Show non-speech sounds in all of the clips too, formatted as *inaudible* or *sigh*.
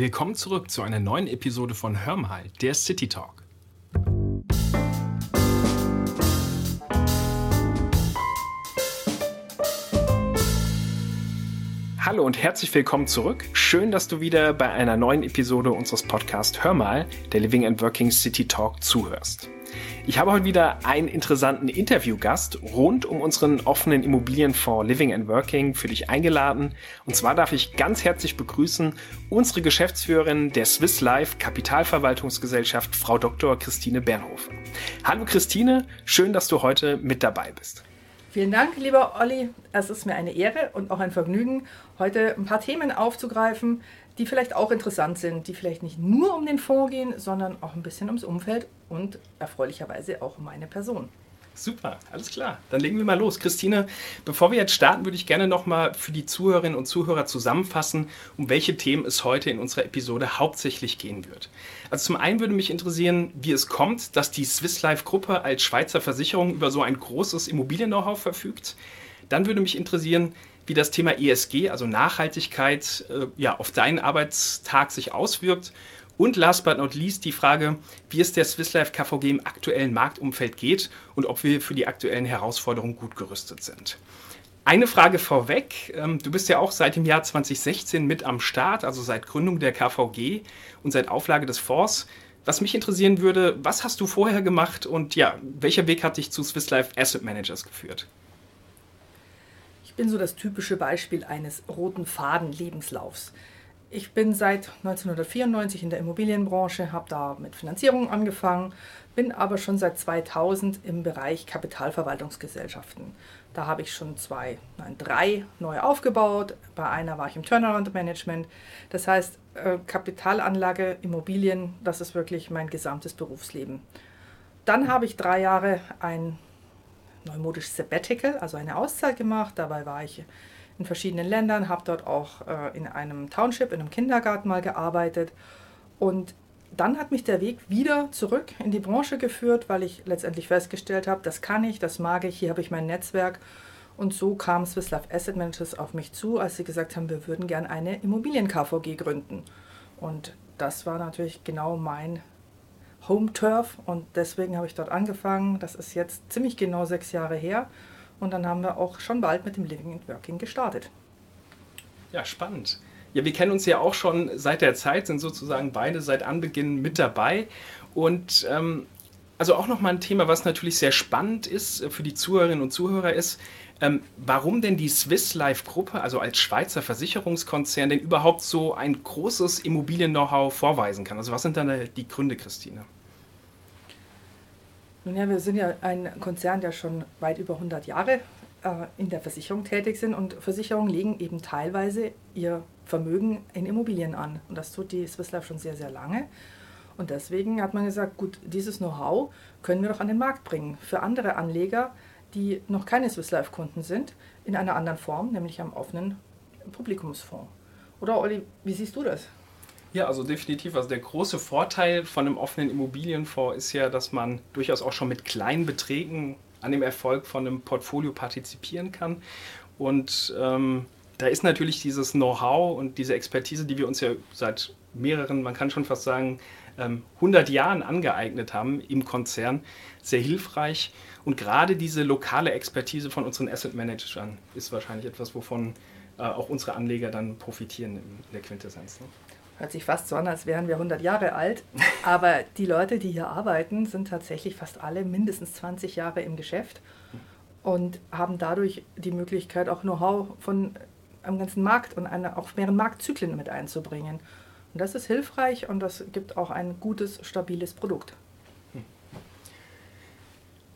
Willkommen zurück zu einer neuen Episode von Hörmal, der City Talk. Hallo und herzlich willkommen zurück. Schön, dass du wieder bei einer neuen Episode unseres Podcasts Hörmal, der Living and Working City Talk, zuhörst. Ich habe heute wieder einen interessanten Interviewgast rund um unseren offenen Immobilienfonds Living and Working für dich eingeladen. Und zwar darf ich ganz herzlich begrüßen unsere Geschäftsführerin der Swiss Life Kapitalverwaltungsgesellschaft, Frau Dr. Christine Bernhofer. Hallo Christine, schön, dass du heute mit dabei bist. Vielen Dank, lieber Olli. Es ist mir eine Ehre und auch ein Vergnügen, heute ein paar Themen aufzugreifen, die vielleicht auch interessant sind, die vielleicht nicht nur um den Fonds gehen, sondern auch ein bisschen ums Umfeld und erfreulicherweise auch um meine Person. Super, alles klar. Dann legen wir mal los. Christine, bevor wir jetzt starten, würde ich gerne nochmal für die Zuhörerinnen und Zuhörer zusammenfassen, um welche Themen es heute in unserer Episode hauptsächlich gehen wird. Also zum einen würde mich interessieren, wie es kommt, dass die Swiss Life Gruppe als Schweizer Versicherung über so ein großes Immobilien-Know-how verfügt. Dann würde mich interessieren, wie das Thema ESG, also Nachhaltigkeit, äh, ja, auf deinen Arbeitstag sich auswirkt. Und last but not least die Frage, wie es der Swiss Life KVG im aktuellen Marktumfeld geht und ob wir für die aktuellen Herausforderungen gut gerüstet sind. Eine Frage vorweg. Ähm, du bist ja auch seit dem Jahr 2016 mit am Start, also seit Gründung der KVG und seit Auflage des Fonds. Was mich interessieren würde, was hast du vorher gemacht und ja, welcher Weg hat dich zu Swiss Life Asset Managers geführt? Bin so das typische Beispiel eines roten Faden Lebenslaufs. Ich bin seit 1994 in der Immobilienbranche, habe da mit Finanzierung angefangen, bin aber schon seit 2000 im Bereich Kapitalverwaltungsgesellschaften. Da habe ich schon zwei, nein, drei neu aufgebaut. Bei einer war ich im Turnaround-Management. Das heißt, äh, Kapitalanlage, Immobilien, das ist wirklich mein gesamtes Berufsleben. Dann habe ich drei Jahre ein neumodisch Sabbatical, also eine Auszeit gemacht. Dabei war ich in verschiedenen Ländern, habe dort auch äh, in einem Township, in einem Kindergarten mal gearbeitet. Und dann hat mich der Weg wieder zurück in die Branche geführt, weil ich letztendlich festgestellt habe, das kann ich, das mag ich, hier habe ich mein Netzwerk. Und so kam Swiss Life Asset Managers auf mich zu, als sie gesagt haben, wir würden gerne eine Immobilien-KVG gründen. Und das war natürlich genau mein Home Turf und deswegen habe ich dort angefangen. Das ist jetzt ziemlich genau sechs Jahre her und dann haben wir auch schon bald mit dem Living and Working gestartet. Ja, spannend. Ja, wir kennen uns ja auch schon seit der Zeit, sind sozusagen beide seit Anbeginn mit dabei und ähm, also auch nochmal ein Thema, was natürlich sehr spannend ist für die Zuhörerinnen und Zuhörer ist, ähm, warum denn die Swiss Life Gruppe, also als Schweizer Versicherungskonzern, denn überhaupt so ein großes Immobilien-Know-how vorweisen kann? Also was sind dann die Gründe, Christine? Ja, wir sind ja ein Konzern, der schon weit über 100 Jahre äh, in der Versicherung tätig sind und Versicherungen legen eben teilweise ihr Vermögen in Immobilien an. Und das tut die Swiss Life schon sehr, sehr lange. Und deswegen hat man gesagt, gut, dieses Know-how können wir doch an den Markt bringen für andere Anleger, die noch keine Swiss Life Kunden sind, in einer anderen Form, nämlich am offenen Publikumsfonds. Oder Olli, wie siehst du das? Ja, also definitiv. Also der große Vorteil von einem offenen Immobilienfonds ist ja, dass man durchaus auch schon mit kleinen Beträgen an dem Erfolg von einem Portfolio partizipieren kann. Und ähm, da ist natürlich dieses Know-how und diese Expertise, die wir uns ja seit mehreren, man kann schon fast sagen, 100 ähm, Jahren angeeignet haben im Konzern, sehr hilfreich. Und gerade diese lokale Expertise von unseren Asset Managern ist wahrscheinlich etwas, wovon äh, auch unsere Anleger dann profitieren in der Quintessenz. Ne? Hört sich fast so an, als wären wir 100 Jahre alt. Aber die Leute, die hier arbeiten, sind tatsächlich fast alle mindestens 20 Jahre im Geschäft und haben dadurch die Möglichkeit, auch Know-how von einem ganzen Markt und eine, auch mehreren Marktzyklen mit einzubringen. Und das ist hilfreich und das gibt auch ein gutes, stabiles Produkt.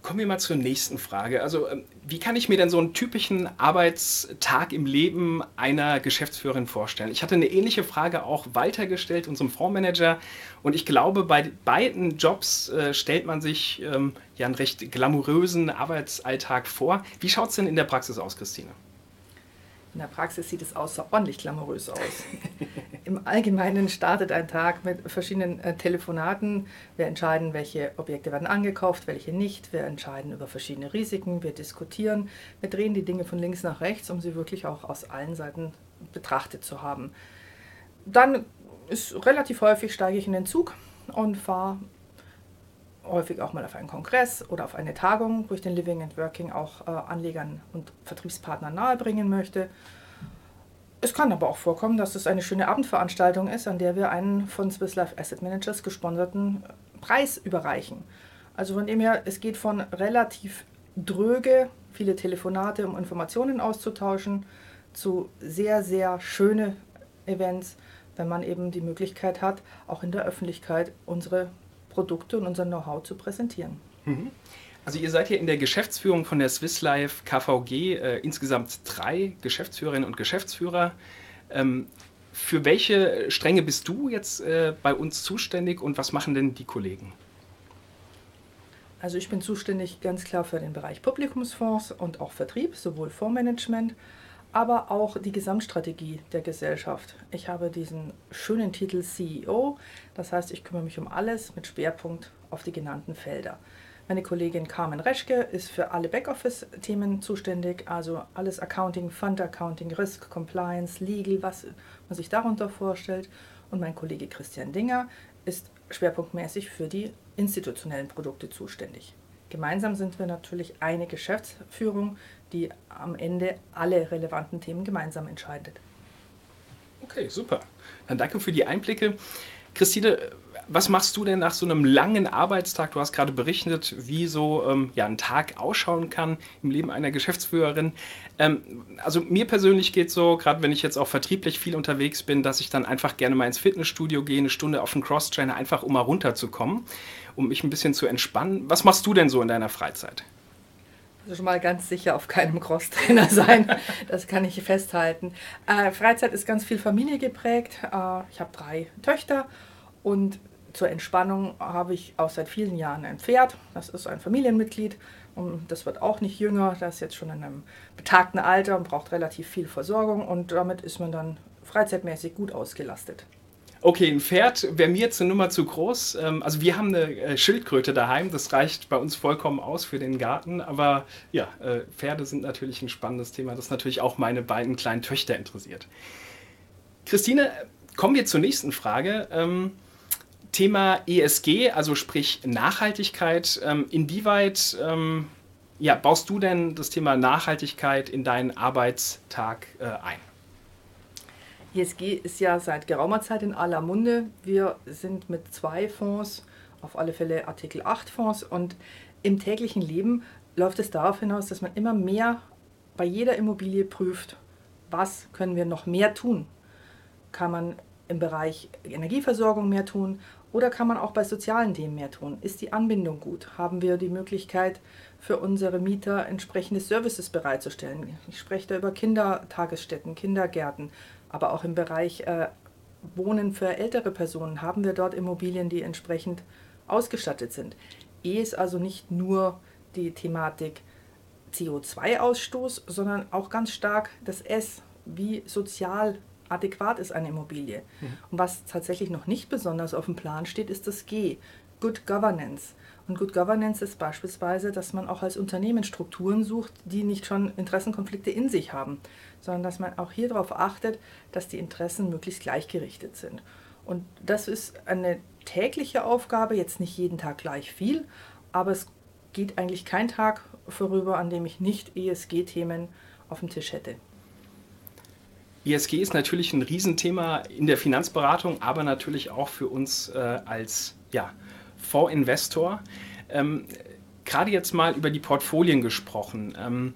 Kommen wir mal zur nächsten Frage. Also, ähm, wie kann ich mir denn so einen typischen Arbeitstag im Leben einer Geschäftsführerin vorstellen? Ich hatte eine ähnliche Frage auch weitergestellt, unserem Fondsmanager. Und ich glaube, bei beiden Jobs äh, stellt man sich ähm, ja einen recht glamourösen Arbeitsalltag vor. Wie schaut es denn in der Praxis aus, Christine? In der Praxis sieht es außerordentlich glamourös aus. *laughs* Im Allgemeinen startet ein Tag mit verschiedenen äh, Telefonaten. Wir entscheiden, welche Objekte werden angekauft, welche nicht. Wir entscheiden über verschiedene Risiken. Wir diskutieren. Wir drehen die Dinge von links nach rechts, um sie wirklich auch aus allen Seiten betrachtet zu haben. Dann ist relativ häufig steige ich in den Zug und fahre häufig auch mal auf einen Kongress oder auf eine Tagung, wo ich den Living and Working auch äh, Anlegern und Vertriebspartnern nahebringen möchte. Es kann aber auch vorkommen, dass es eine schöne Abendveranstaltung ist, an der wir einen von Swiss Life Asset Managers gesponserten Preis überreichen. Also von dem her, es geht von relativ dröge, viele Telefonate, um Informationen auszutauschen, zu sehr, sehr schöne Events, wenn man eben die Möglichkeit hat, auch in der Öffentlichkeit unsere Produkte und unser Know-how zu präsentieren. Mhm. Also ihr seid hier in der Geschäftsführung von der Swiss Life KVG äh, insgesamt drei Geschäftsführerinnen und Geschäftsführer. Ähm, für welche Stränge bist du jetzt äh, bei uns zuständig und was machen denn die Kollegen? Also ich bin zuständig ganz klar für den Bereich Publikumsfonds und auch Vertrieb, sowohl Fondsmanagement, aber auch die Gesamtstrategie der Gesellschaft. Ich habe diesen schönen Titel CEO, das heißt, ich kümmere mich um alles mit Schwerpunkt auf die genannten Felder. Meine Kollegin Carmen Reschke ist für alle Backoffice-Themen zuständig, also alles Accounting, Fund Accounting, Risk, Compliance, Legal, was man sich darunter vorstellt. Und mein Kollege Christian Dinger ist schwerpunktmäßig für die institutionellen Produkte zuständig. Gemeinsam sind wir natürlich eine Geschäftsführung, die am Ende alle relevanten Themen gemeinsam entscheidet. Okay, super. Dann danke für die Einblicke. Christine, was machst du denn nach so einem langen Arbeitstag? Du hast gerade berichtet, wie so ähm, ja, ein Tag ausschauen kann im Leben einer Geschäftsführerin. Ähm, also mir persönlich geht es so, gerade wenn ich jetzt auch vertrieblich viel unterwegs bin, dass ich dann einfach gerne mal ins Fitnessstudio gehe, eine Stunde auf den Cross-Trainer, einfach um mal runterzukommen, um mich ein bisschen zu entspannen. Was machst du denn so in deiner Freizeit? Also schon mal ganz sicher auf keinem Crosstrainer *laughs* sein. Das kann ich festhalten. Äh, Freizeit ist ganz viel Familie geprägt. Äh, ich habe drei Töchter und zur Entspannung habe ich auch seit vielen Jahren ein Pferd. Das ist ein Familienmitglied und das wird auch nicht jünger. Das ist jetzt schon in einem betagten Alter und braucht relativ viel Versorgung und damit ist man dann freizeitmäßig gut ausgelastet. Okay, ein Pferd wäre mir jetzt eine Nummer zu groß. Ähm, also wir haben eine äh, Schildkröte daheim, das reicht bei uns vollkommen aus für den Garten. Aber ja, äh, Pferde sind natürlich ein spannendes Thema, das natürlich auch meine beiden kleinen Töchter interessiert. Christine, kommen wir zur nächsten Frage. Ähm, Thema ESG, also sprich Nachhaltigkeit. Ähm, inwieweit ja, baust du denn das Thema Nachhaltigkeit in deinen Arbeitstag äh, ein? ESG ist ja seit geraumer Zeit in aller Munde. Wir sind mit zwei Fonds, auf alle Fälle Artikel 8 Fonds und im täglichen Leben läuft es darauf hinaus, dass man immer mehr bei jeder Immobilie prüft, was können wir noch mehr tun. Kann man im Bereich Energieversorgung mehr tun oder kann man auch bei sozialen Themen mehr tun? Ist die Anbindung gut? Haben wir die Möglichkeit, für unsere Mieter entsprechende Services bereitzustellen? Ich spreche da über Kindertagesstätten, Kindergärten, aber auch im Bereich äh, Wohnen für ältere Personen haben wir dort Immobilien, die entsprechend ausgestattet sind. E ist also nicht nur die Thematik CO2-Ausstoß, sondern auch ganz stark das S, wie sozial adäquat ist eine Immobilie. Mhm. Und was tatsächlich noch nicht besonders auf dem Plan steht, ist das G, Good Governance. Und Good Governance ist beispielsweise, dass man auch als Unternehmen Strukturen sucht, die nicht schon Interessenkonflikte in sich haben, sondern dass man auch hier darauf achtet, dass die Interessen möglichst gleichgerichtet sind. Und das ist eine tägliche Aufgabe, jetzt nicht jeden Tag gleich viel, aber es geht eigentlich kein Tag vorüber, an dem ich nicht ESG-Themen auf dem Tisch hätte. ESG ist natürlich ein Riesenthema in der Finanzberatung, aber natürlich auch für uns äh, als ja, Fondsinvestor. Ähm, Gerade jetzt mal über die Portfolien gesprochen. Ähm,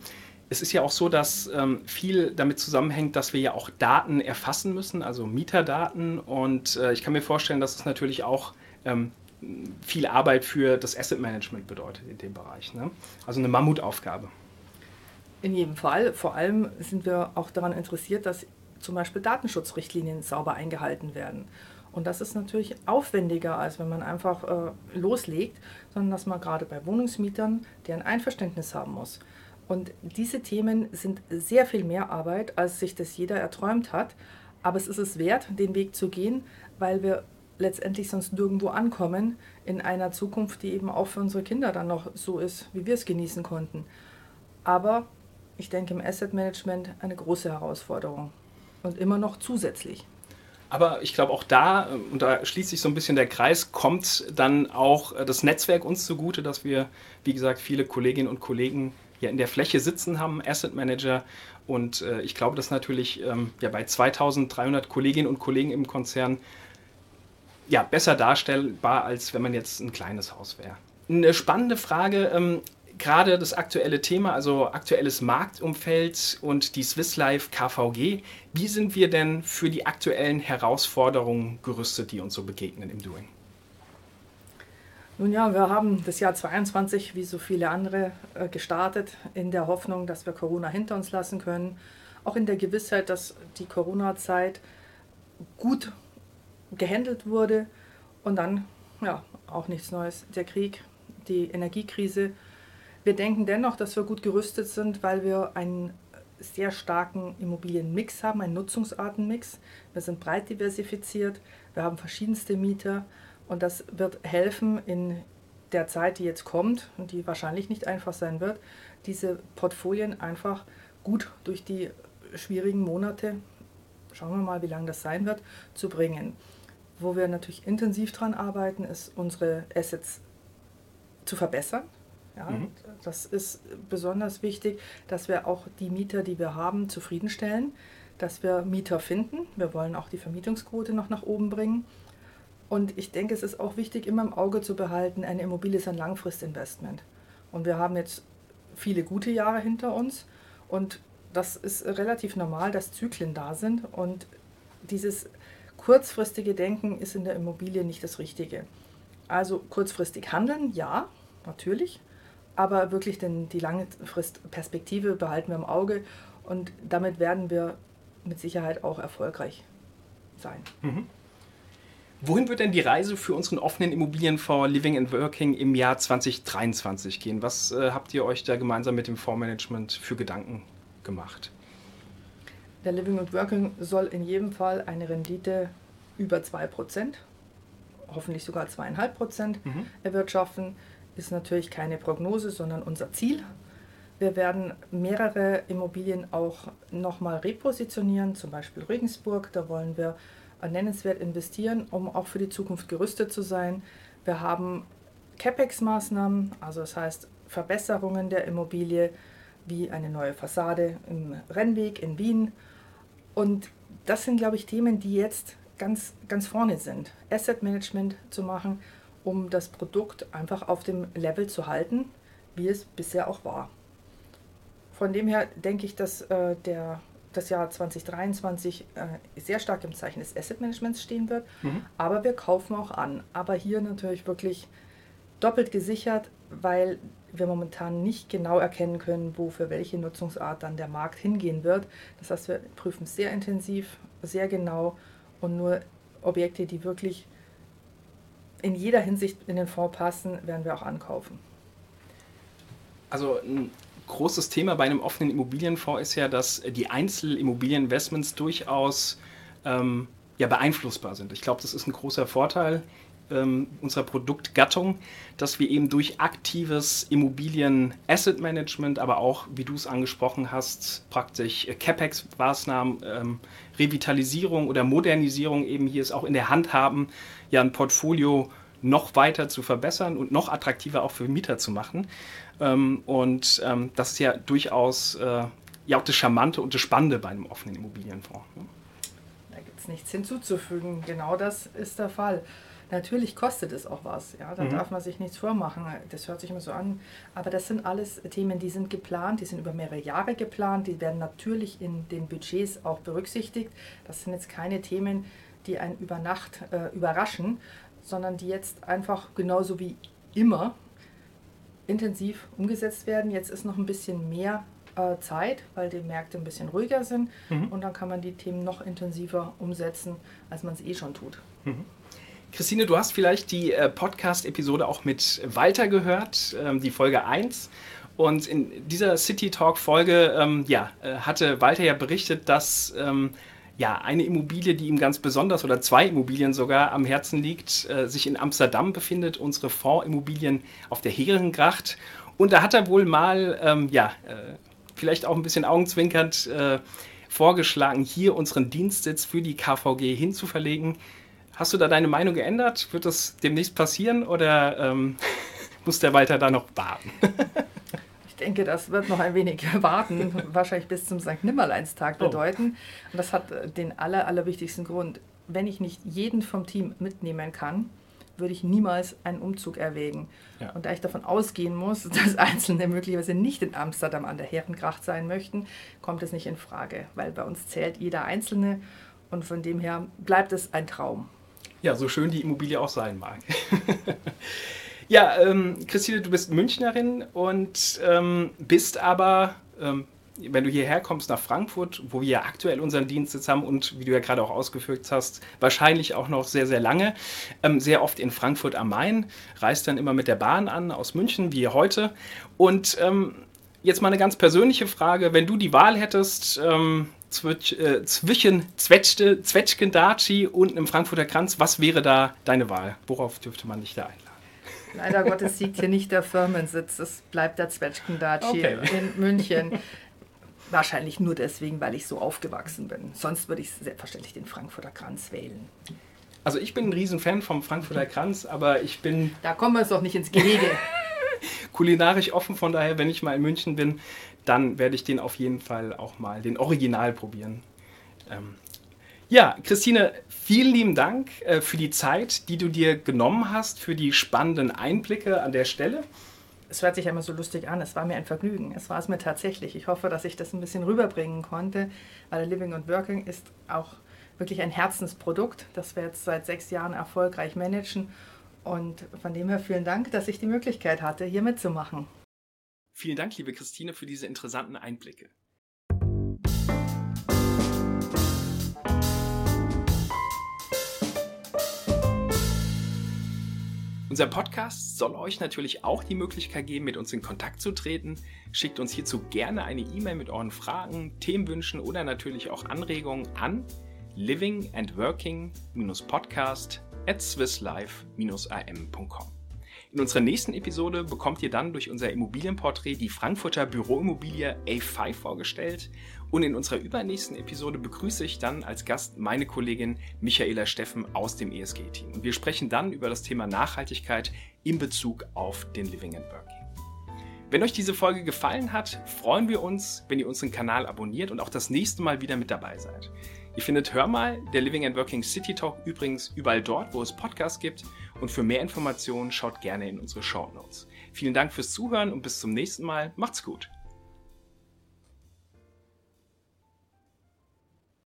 es ist ja auch so, dass ähm, viel damit zusammenhängt, dass wir ja auch Daten erfassen müssen, also Mieterdaten. Und äh, ich kann mir vorstellen, dass es natürlich auch ähm, viel Arbeit für das Asset Management bedeutet in dem Bereich. Ne? Also eine Mammutaufgabe. In jedem Fall. Vor allem sind wir auch daran interessiert, dass zum Beispiel Datenschutzrichtlinien sauber eingehalten werden. Und das ist natürlich aufwendiger, als wenn man einfach äh, loslegt, sondern dass man gerade bei Wohnungsmietern deren Einverständnis haben muss. Und diese Themen sind sehr viel mehr Arbeit, als sich das jeder erträumt hat. Aber es ist es wert, den Weg zu gehen, weil wir letztendlich sonst nirgendwo ankommen in einer Zukunft, die eben auch für unsere Kinder dann noch so ist, wie wir es genießen konnten. Aber ich denke im Asset Management eine große Herausforderung und immer noch zusätzlich. Aber ich glaube auch da, ähm, und da schließt sich so ein bisschen der Kreis, kommt dann auch äh, das Netzwerk uns zugute, dass wir, wie gesagt, viele Kolleginnen und Kollegen ja in der Fläche sitzen haben, Asset Manager. Und äh, ich glaube, das natürlich ähm, ja, bei 2300 Kolleginnen und Kollegen im Konzern ja, besser darstellbar, als wenn man jetzt ein kleines Haus wäre. Eine spannende Frage, ähm, gerade das aktuelle Thema, also aktuelles Marktumfeld und die Swiss Life KVG. Wie sind wir denn für die aktuellen Herausforderungen gerüstet, die uns so begegnen im Doing? Nun ja, wir haben das Jahr 22 wie so viele andere äh, gestartet in der Hoffnung, dass wir Corona hinter uns lassen können. Auch in der Gewissheit, dass die Corona-Zeit gut gehandelt wurde und dann ja auch nichts Neues. Der Krieg, die Energiekrise. Wir denken dennoch, dass wir gut gerüstet sind, weil wir einen sehr starken Immobilienmix haben, einen Nutzungsartenmix. Wir sind breit diversifiziert, wir haben verschiedenste Mieter und das wird helfen in der Zeit, die jetzt kommt und die wahrscheinlich nicht einfach sein wird, diese Portfolien einfach gut durch die schwierigen Monate, schauen wir mal, wie lange das sein wird, zu bringen. Wo wir natürlich intensiv dran arbeiten, ist unsere Assets zu verbessern. Ja, mhm. Das ist besonders wichtig, dass wir auch die Mieter, die wir haben, zufriedenstellen, dass wir Mieter finden. Wir wollen auch die Vermietungsquote noch nach oben bringen und ich denke, es ist auch wichtig, immer im Auge zu behalten, eine Immobilie ist ein Langfristinvestment. Und wir haben jetzt viele gute Jahre hinter uns und das ist relativ normal, dass Zyklen da sind und dieses kurzfristige Denken ist in der Immobilie nicht das Richtige. Also kurzfristig handeln, ja, natürlich, aber wirklich den, die Langfristperspektive behalten wir im Auge und damit werden wir mit Sicherheit auch erfolgreich sein. Mhm. Wohin wird denn die Reise für unseren offenen Immobilienfonds Living and Working im Jahr 2023 gehen? Was äh, habt ihr euch da gemeinsam mit dem Fondsmanagement für Gedanken gemacht? Der Living and Working soll in jedem Fall eine Rendite über 2%, hoffentlich sogar 2,5% mhm. erwirtschaften. Ist natürlich keine Prognose, sondern unser Ziel. Wir werden mehrere Immobilien auch nochmal repositionieren, zum Beispiel Regensburg. Da wollen wir nennenswert investieren, um auch für die Zukunft gerüstet zu sein. Wir haben CapEx-Maßnahmen, also das heißt Verbesserungen der Immobilie, wie eine neue Fassade im Rennweg in Wien. Und das sind, glaube ich, Themen, die jetzt ganz, ganz vorne sind. Asset Management zu machen, um das Produkt einfach auf dem Level zu halten, wie es bisher auch war. Von dem her denke ich, dass äh, der das Jahr 2023 äh, sehr stark im Zeichen des Asset Managements stehen wird. Mhm. Aber wir kaufen auch an. Aber hier natürlich wirklich doppelt gesichert, weil wir momentan nicht genau erkennen können, wo für welche Nutzungsart dann der Markt hingehen wird. Das heißt, wir prüfen sehr intensiv, sehr genau und nur Objekte, die wirklich in jeder Hinsicht in den Fonds passen, werden wir auch ankaufen. Also großes Thema bei einem offenen Immobilienfonds ist ja, dass die Einzelimmobilieninvestments durchaus ähm, ja, beeinflussbar sind. Ich glaube, das ist ein großer Vorteil ähm, unserer Produktgattung, dass wir eben durch aktives Immobilien-Asset-Management, aber auch, wie du es angesprochen hast, praktisch CapEx-Maßnahmen, ähm, Revitalisierung oder Modernisierung eben hier es auch in der Hand haben, ja ein Portfolio noch weiter zu verbessern und noch attraktiver auch für Mieter zu machen. Ähm, und ähm, das ist ja durchaus äh, ja auch das Charmante und das Spannende bei einem offenen Immobilienfonds. Ne? Da gibt es nichts hinzuzufügen. Genau das ist der Fall. Natürlich kostet es auch was, ja, da mhm. darf man sich nichts vormachen. Das hört sich immer so an. Aber das sind alles Themen, die sind geplant, die sind über mehrere Jahre geplant, die werden natürlich in den Budgets auch berücksichtigt. Das sind jetzt keine Themen, die einen über Nacht äh, überraschen, sondern die jetzt einfach genauso wie immer intensiv umgesetzt werden. Jetzt ist noch ein bisschen mehr äh, Zeit, weil die Märkte ein bisschen ruhiger sind mhm. und dann kann man die Themen noch intensiver umsetzen, als man es eh schon tut. Mhm. Christine, du hast vielleicht die äh, Podcast-Episode auch mit Walter gehört, ähm, die Folge 1. Und in dieser City Talk-Folge ähm, ja, äh, hatte Walter ja berichtet, dass ähm, ja, eine Immobilie, die ihm ganz besonders oder zwei Immobilien sogar am Herzen liegt, äh, sich in Amsterdam befindet, unsere Fondsimmobilien auf der Herengracht. Und da hat er wohl mal, ähm, ja, äh, vielleicht auch ein bisschen augenzwinkernd, äh, vorgeschlagen, hier unseren Dienstsitz für die KVG hinzuverlegen. Hast du da deine Meinung geändert? Wird das demnächst passieren oder ähm, *laughs* muss der Walter da noch warten? *laughs* ich denke, das wird noch ein wenig *laughs* warten, wahrscheinlich bis zum St. Nimmerleinstag oh. bedeuten. Und das hat äh, den aller, allerwichtigsten Grund. Wenn ich nicht jeden vom Team mitnehmen kann, würde ich niemals einen Umzug erwägen. Ja. Und da ich davon ausgehen muss, dass Einzelne möglicherweise nicht in Amsterdam an der Herrengracht sein möchten, kommt es nicht in Frage, weil bei uns zählt jeder Einzelne und von dem her bleibt es ein Traum. Ja, so schön die Immobilie auch sein mag. *laughs* ja, ähm, Christine, du bist Münchnerin und ähm, bist aber ähm, wenn du hierher kommst nach Frankfurt, wo wir ja aktuell unseren Dienstsitz haben und wie du ja gerade auch ausgeführt hast, wahrscheinlich auch noch sehr, sehr lange, ähm, sehr oft in Frankfurt am Main, reist dann immer mit der Bahn an aus München, wie heute. Und ähm, jetzt mal eine ganz persönliche Frage, wenn du die Wahl hättest, ähm, äh, zwischen Zwetschge, Zwetschgendaci und einem Frankfurter Kranz, was wäre da deine Wahl? Worauf dürfte man dich da einladen? Leider Gottes siegt hier nicht der Firmensitz, es bleibt der Zwetschgendaci okay. in München. Wahrscheinlich nur deswegen, weil ich so aufgewachsen bin. Sonst würde ich selbstverständlich den Frankfurter Kranz wählen. Also ich bin ein Riesenfan vom Frankfurter Kranz, aber ich bin... Da kommen wir jetzt doch nicht ins Gehege. Kulinarisch offen, von daher, wenn ich mal in München bin, dann werde ich den auf jeden Fall auch mal, den Original probieren. Ähm, ja, Christine, vielen lieben Dank äh, für die Zeit, die du dir genommen hast, für die spannenden Einblicke an der Stelle es hört sich immer so lustig an, es war mir ein Vergnügen. Es war es mir tatsächlich. Ich hoffe, dass ich das ein bisschen rüberbringen konnte, weil Living and Working ist auch wirklich ein Herzensprodukt, das wir jetzt seit sechs Jahren erfolgreich managen. Und von dem her vielen Dank, dass ich die Möglichkeit hatte, hier mitzumachen. Vielen Dank, liebe Christine, für diese interessanten Einblicke. Unser Podcast soll euch natürlich auch die Möglichkeit geben, mit uns in Kontakt zu treten. Schickt uns hierzu gerne eine E-Mail mit euren Fragen, Themenwünschen oder natürlich auch Anregungen an living and working-podcast at swisslife-am.com. In unserer nächsten Episode bekommt ihr dann durch unser Immobilienporträt die Frankfurter Büroimmobilie A5 vorgestellt und in unserer übernächsten Episode begrüße ich dann als Gast meine Kollegin Michaela Steffen aus dem ESG-Team. Und wir sprechen dann über das Thema Nachhaltigkeit in Bezug auf den Living and Working. Wenn euch diese Folge gefallen hat, freuen wir uns, wenn ihr unseren Kanal abonniert und auch das nächste Mal wieder mit dabei seid. Ihr findet Hör mal, der Living and Working City Talk übrigens überall dort, wo es Podcasts gibt. Und für mehr Informationen schaut gerne in unsere Show Notes. Vielen Dank fürs Zuhören und bis zum nächsten Mal. Macht's gut.